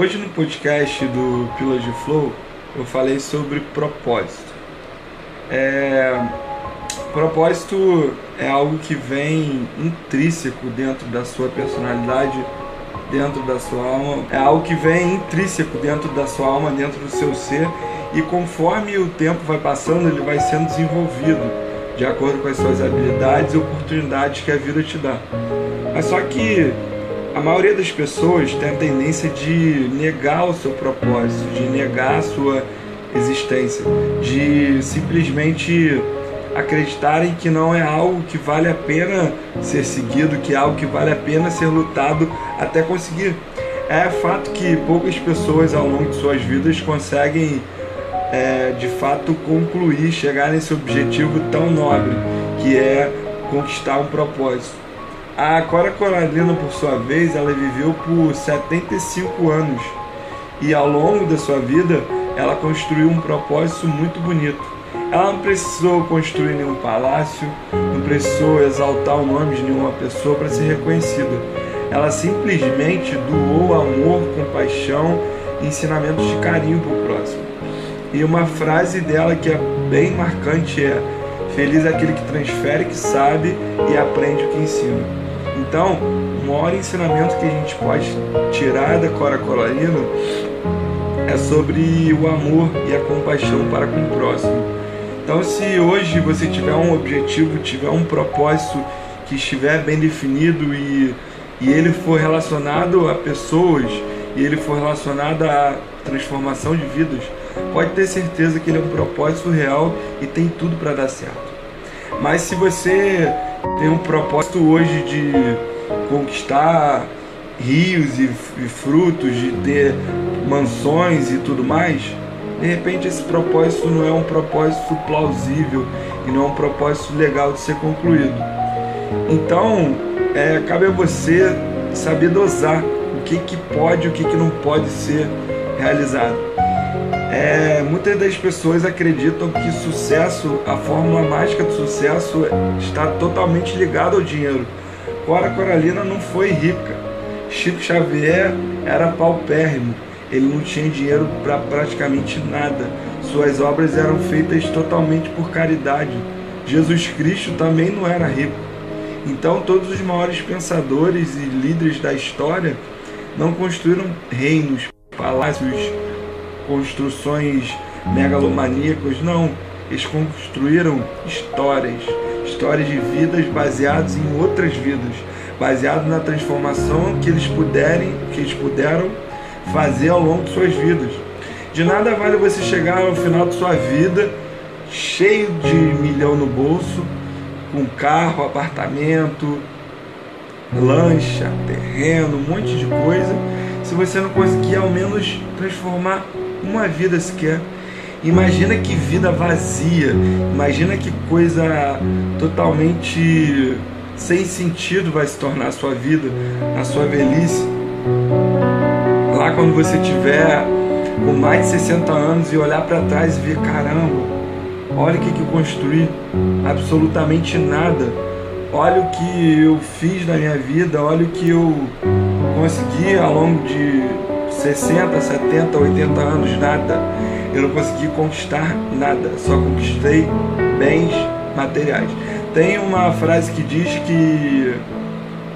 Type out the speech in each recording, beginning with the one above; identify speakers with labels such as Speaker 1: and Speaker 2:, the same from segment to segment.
Speaker 1: Hoje no podcast do Pílulas de Flow eu falei sobre propósito. É... Propósito é algo que vem intrínseco dentro da sua personalidade, dentro da sua alma, é algo que vem intrínseco dentro da sua alma, dentro do seu ser, e conforme o tempo vai passando, ele vai sendo desenvolvido de acordo com as suas habilidades e oportunidades que a vida te dá. Mas só que a maioria das pessoas tem a tendência de negar o seu propósito, de negar a sua existência, de simplesmente acreditarem que não é algo que vale a pena ser seguido, que é algo que vale a pena ser lutado até conseguir. É fato que poucas pessoas ao longo de suas vidas conseguem é, de fato concluir, chegar nesse objetivo tão nobre que é conquistar um propósito. A Cora Coralina, por sua vez, ela viveu por 75 anos e ao longo da sua vida ela construiu um propósito muito bonito. Ela não precisou construir nenhum palácio, não precisou exaltar o nome de nenhuma pessoa para ser reconhecida. Ela simplesmente doou amor, compaixão e ensinamentos de carinho para o próximo. E uma frase dela que é bem marcante é: Feliz é aquele que transfere, que sabe e aprende o que ensina. Então, o maior ensinamento que a gente pode tirar da Cora Coralina é sobre o amor e a compaixão para com o próximo. Então, se hoje você tiver um objetivo, tiver um propósito que estiver bem definido e, e ele for relacionado a pessoas e ele for relacionado à transformação de vidas, pode ter certeza que ele é um propósito real e tem tudo para dar certo. Mas se você tem um propósito hoje de conquistar rios e, e frutos, de ter mansões e tudo mais, de repente esse propósito não é um propósito plausível e não é um propósito legal de ser concluído. Então, é, cabe a você saber dosar o que, que pode e o que, que não pode ser realizado. É, muitas das pessoas acreditam que sucesso, a fórmula mágica do sucesso está totalmente ligada ao dinheiro. Cora Coralina não foi rica. Chico Xavier era paupérrimo. Ele não tinha dinheiro para praticamente nada. Suas obras eram feitas totalmente por caridade. Jesus Cristo também não era rico. Então, todos os maiores pensadores e líderes da história não construíram reinos, palácios, construções megalomaníacas, não. Eles construíram histórias, histórias de vidas baseadas em outras vidas, baseado na transformação que eles puderem, que eles puderam fazer ao longo de suas vidas. De nada vale você chegar ao final de sua vida cheio de milhão no bolso, com carro, apartamento, lancha, terreno, um monte de coisa, se você não conseguir ao menos transformar uma vida sequer. Imagina que vida vazia, imagina que coisa totalmente sem sentido vai se tornar a sua vida, a sua velhice. Lá quando você tiver com mais de 60 anos e olhar para trás e ver, caramba, olha o que, que eu construí, absolutamente nada. Olha o que eu fiz na minha vida, olha o que eu consegui ao longo de 60, 70, 80 anos, nada. Eu não consegui conquistar nada, só conquistei bens materiais. Tem uma frase que diz que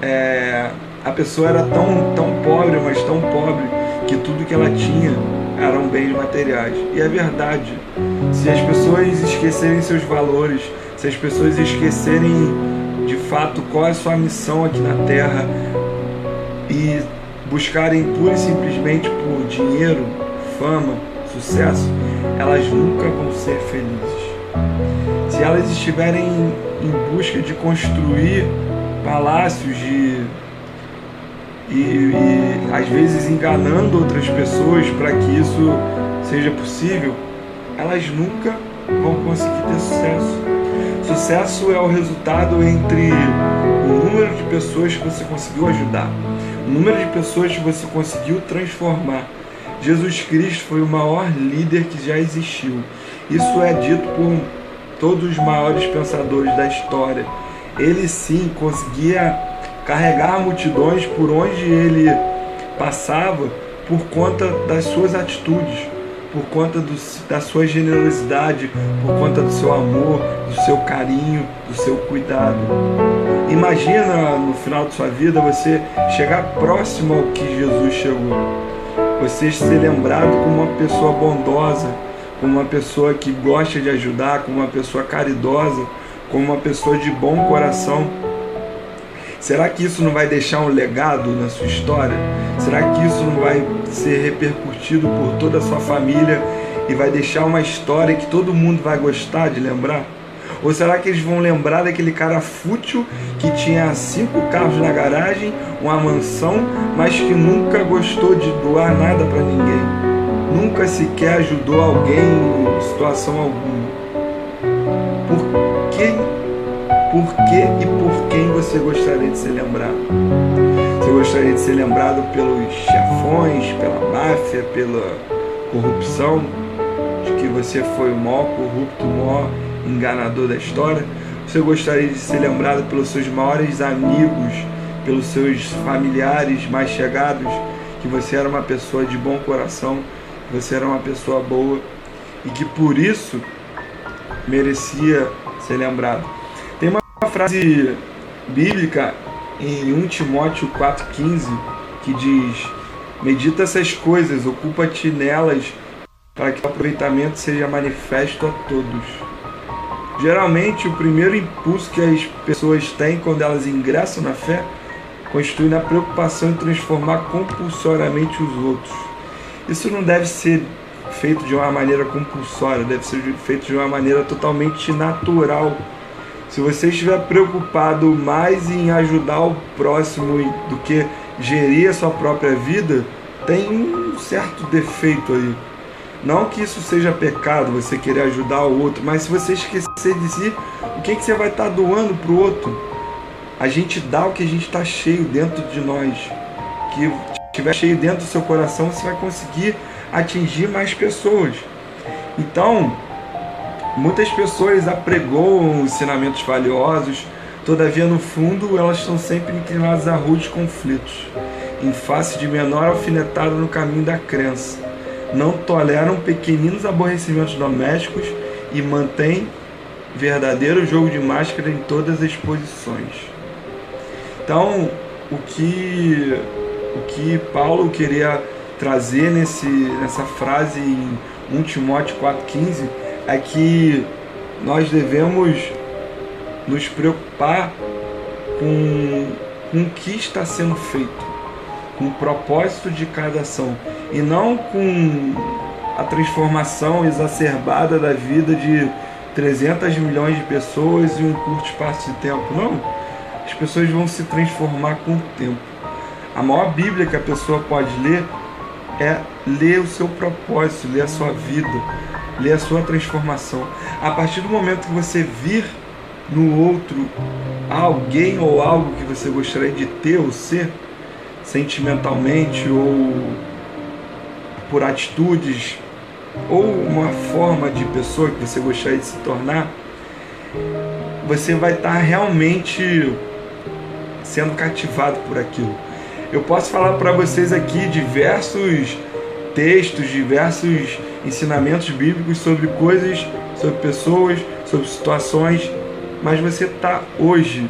Speaker 1: é, a pessoa era tão, tão pobre, mas tão pobre, que tudo que ela tinha eram bens materiais. E é verdade. Se as pessoas esquecerem seus valores, se as pessoas esquecerem de fato qual é a sua missão aqui na Terra e buscarem pura e simplesmente por dinheiro, fama, sucesso, elas nunca vão ser felizes. Se elas estiverem em busca de construir palácios de e, e às vezes enganando outras pessoas para que isso seja possível, elas nunca vão conseguir ter sucesso. Sucesso é o resultado entre o número de pessoas que você conseguiu ajudar o número de pessoas que você conseguiu transformar. Jesus Cristo foi o maior líder que já existiu. Isso é dito por todos os maiores pensadores da história. Ele sim conseguia carregar multidões por onde ele passava por conta das suas atitudes, por conta do, da sua generosidade, por conta do seu amor, do seu carinho, do seu cuidado. Imagina no final de sua vida você chegar próximo ao que Jesus chegou. Você ser lembrado como uma pessoa bondosa, como uma pessoa que gosta de ajudar, como uma pessoa caridosa, como uma pessoa de bom coração. Será que isso não vai deixar um legado na sua história? Será que isso não vai ser repercutido por toda a sua família e vai deixar uma história que todo mundo vai gostar de lembrar? Ou será que eles vão lembrar daquele cara fútil que tinha cinco carros na garagem, uma mansão, mas que nunca gostou de doar nada para ninguém? Nunca sequer ajudou alguém em situação alguma? Por por que e por quem você gostaria de ser lembrado? Você gostaria de ser lembrado pelos chefões, pela máfia, pela corrupção? De que você foi o maior corrupto, o maior enganador da história? Você gostaria de ser lembrado pelos seus maiores amigos, pelos seus familiares mais chegados? Que você era uma pessoa de bom coração, que você era uma pessoa boa e que por isso merecia ser lembrado. Uma frase bíblica em 1 Timóteo 4,15 que diz: Medita essas coisas, ocupa-te nelas, para que o aproveitamento seja manifesto a todos. Geralmente, o primeiro impulso que as pessoas têm quando elas ingressam na fé constitui na preocupação em transformar compulsoriamente os outros. Isso não deve ser feito de uma maneira compulsória, deve ser feito de uma maneira totalmente natural. Se você estiver preocupado mais em ajudar o próximo do que gerir a sua própria vida, tem um certo defeito aí. Não que isso seja pecado, você querer ajudar o outro, mas se você esquecer de si, o que, que você vai estar doando para o outro? A gente dá o que a gente está cheio dentro de nós. Que estiver cheio dentro do seu coração, você vai conseguir atingir mais pessoas. Então, muitas pessoas apregoam ensinamentos valiosos, todavia, no fundo, elas estão sempre inclinadas a rudes conflitos, em face de menor alfinetada no caminho da crença não toleram pequeninos aborrecimentos domésticos e mantêm verdadeiro jogo de máscara em todas as posições. Então, o que o que Paulo queria trazer nesse, nessa frase em 1 Timóteo 4,15 é que nós devemos nos preocupar com, com o que está sendo feito com o propósito de cada ação e não com a transformação exacerbada da vida de 300 milhões de pessoas em um curto espaço de tempo. Não. As pessoas vão se transformar com o tempo. A maior Bíblia que a pessoa pode ler é ler o seu propósito, ler a sua vida, ler a sua transformação. A partir do momento que você vir no outro alguém ou algo que você gostaria de ter ou ser, sentimentalmente ou por atitudes ou uma forma de pessoa que você gostaria de se tornar, você vai estar realmente sendo cativado por aquilo. Eu posso falar para vocês aqui diversos textos, diversos ensinamentos bíblicos sobre coisas, sobre pessoas, sobre situações, mas você está hoje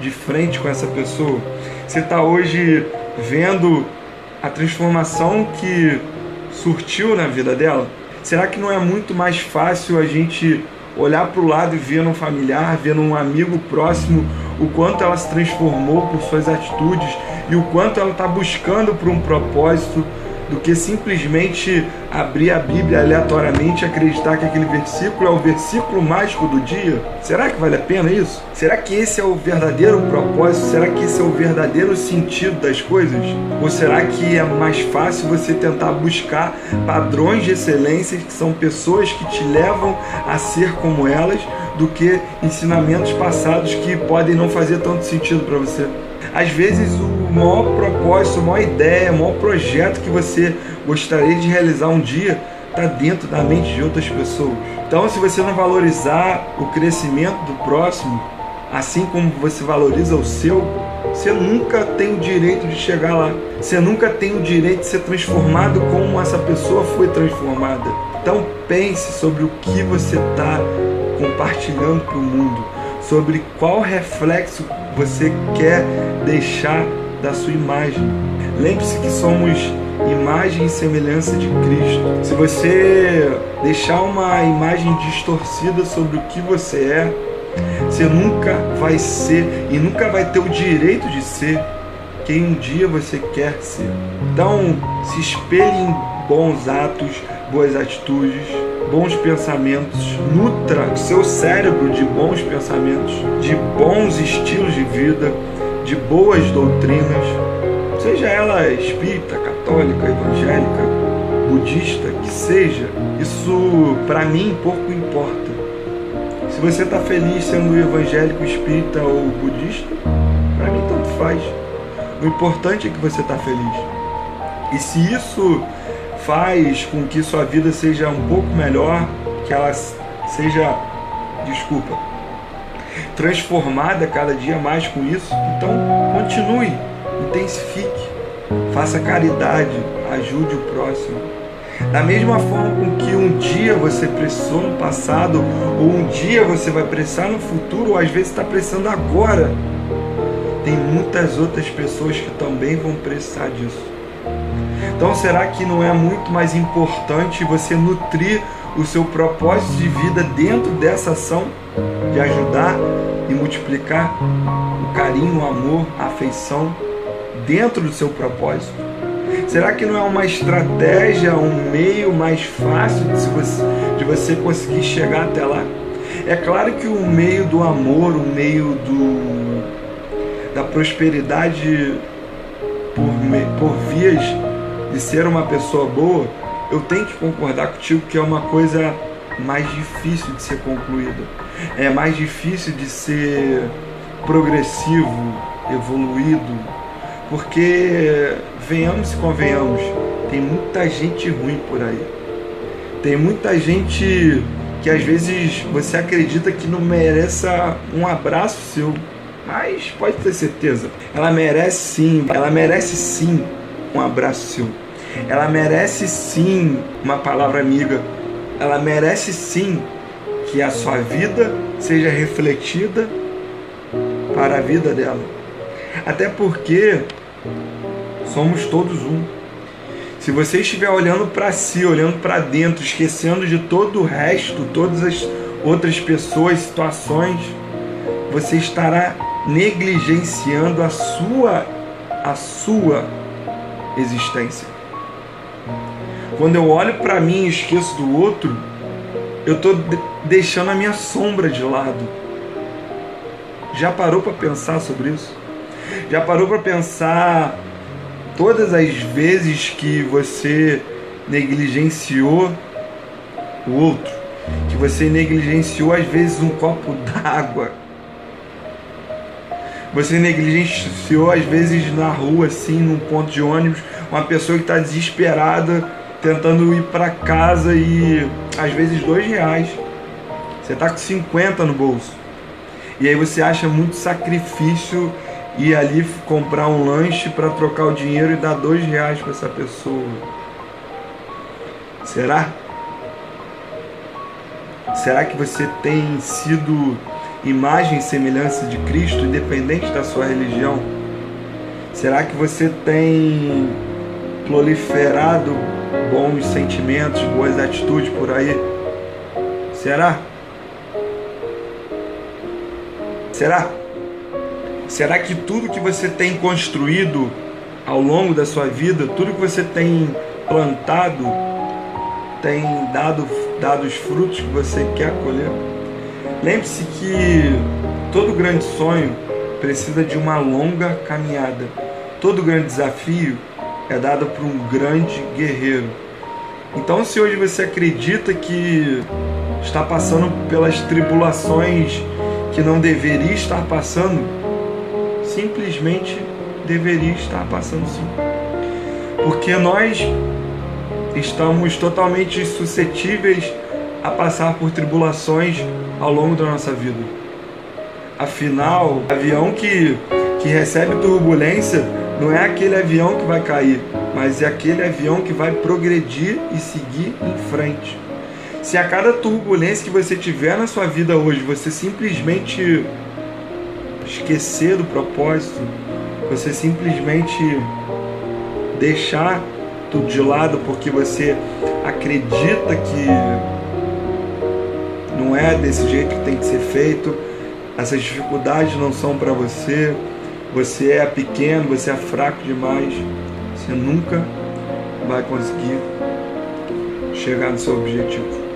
Speaker 1: de frente com essa pessoa você está hoje vendo a transformação que surtiu na vida dela? Será que não é muito mais fácil a gente olhar para o lado e ver num familiar, ver num amigo próximo o quanto ela se transformou por suas atitudes e o quanto ela está buscando por um propósito do que simplesmente abrir a Bíblia aleatoriamente e acreditar que aquele versículo é o versículo mágico do dia? Será que vale a pena isso? Será que esse é o verdadeiro propósito? Será que esse é o verdadeiro sentido das coisas? Ou será que é mais fácil você tentar buscar padrões de excelência que são pessoas que te levam a ser como elas do que ensinamentos passados que podem não fazer tanto sentido para você? Às vezes o maior propósito, a maior ideia, o maior projeto que você gostaria de realizar um dia está dentro da mente de outras pessoas. Então, se você não valorizar o crescimento do próximo, assim como você valoriza o seu, Você nunca tem o direito de chegar lá. Você nunca tem o direito de ser transformado como essa pessoa foi transformada. Então pense sobre o que você está compartilhando para o mundo, sobre qual reflexo você quer deixar da sua imagem. Lembre-se que somos imagem e semelhança de Cristo. Se você deixar uma imagem distorcida sobre o que você é, você nunca vai ser e nunca vai ter o direito de ser quem um dia você quer ser. Então, se espelhe em bons atos, boas atitudes, bons pensamentos, nutra o seu cérebro de bons pensamentos, de bons estilos de vida, de boas doutrinas, seja ela espírita, católica, evangélica, budista, que seja, isso para mim pouco importa. Se você está feliz sendo evangélico, espírita ou budista, para mim tanto faz. O importante é que você está feliz. E se isso faz com que sua vida seja um pouco melhor, que ela seja, desculpa, transformada cada dia mais com isso, então continue, intensifique, faça caridade, ajude o próximo. Da mesma forma com que um dia você precisou no passado, ou um dia você vai precisar no futuro, ou às vezes está precisando agora, tem muitas outras pessoas que também vão precisar disso. Então, será que não é muito mais importante você nutrir o seu propósito de vida dentro dessa ação de ajudar e multiplicar o carinho, o amor, a afeição dentro do seu propósito? Será que não é uma estratégia, um meio mais fácil de você, de você conseguir chegar até lá? É claro que o meio do amor, o meio do, da prosperidade por, por vias de ser uma pessoa boa, eu tenho que concordar contigo que é uma coisa mais difícil de ser concluída. É mais difícil de ser progressivo, evoluído, porque venhamos e convenhamos, tem muita gente ruim por aí. Tem muita gente que às vezes você acredita que não mereça um abraço seu, mas pode ter certeza, ela merece sim, ela merece sim um abraço seu. Ela merece sim uma palavra amiga. Ela merece sim que a sua vida seja refletida para a vida dela. Até porque somos todos um. Se você estiver olhando para si, olhando para dentro, esquecendo de todo o resto, todas as outras pessoas, situações, você estará negligenciando a sua a sua existência. Quando eu olho para mim e esqueço do outro, eu estou deixando a minha sombra de lado. Já parou para pensar sobre isso? Já parou para pensar todas as vezes que você negligenciou o outro? Que você negligenciou às vezes um copo d'água? Você negligenciou às vezes na rua, assim, num ponto de ônibus, uma pessoa que está desesperada tentando ir para casa e às vezes dois reais. Você tá com 50 no bolso. E aí você acha muito sacrifício ir ali comprar um lanche para trocar o dinheiro e dar dois reais para essa pessoa. Será? Será que você tem sido imagem e semelhança de Cristo, independente da sua religião? Será que você tem proliferado bons sentimentos, boas atitudes por aí? Será? Será? Será que tudo que você tem construído ao longo da sua vida, tudo que você tem plantado, tem dado, dado os frutos que você quer colher? Lembre-se que todo grande sonho precisa de uma longa caminhada. Todo grande desafio é dada por um grande guerreiro. Então, se hoje você acredita que está passando pelas tribulações que não deveria estar passando, simplesmente deveria estar passando sim. Porque nós estamos totalmente suscetíveis a passar por tribulações ao longo da nossa vida. Afinal, avião que, que recebe turbulência não é aquele avião que vai cair, mas é aquele avião que vai progredir e seguir em frente. Se a cada turbulência que você tiver na sua vida hoje, você simplesmente esquecer do propósito, você simplesmente deixar tudo de lado porque você acredita que não é desse jeito que tem que ser feito, essas dificuldades não são para você, você é pequeno, você é fraco demais, você nunca vai conseguir chegar no seu objetivo.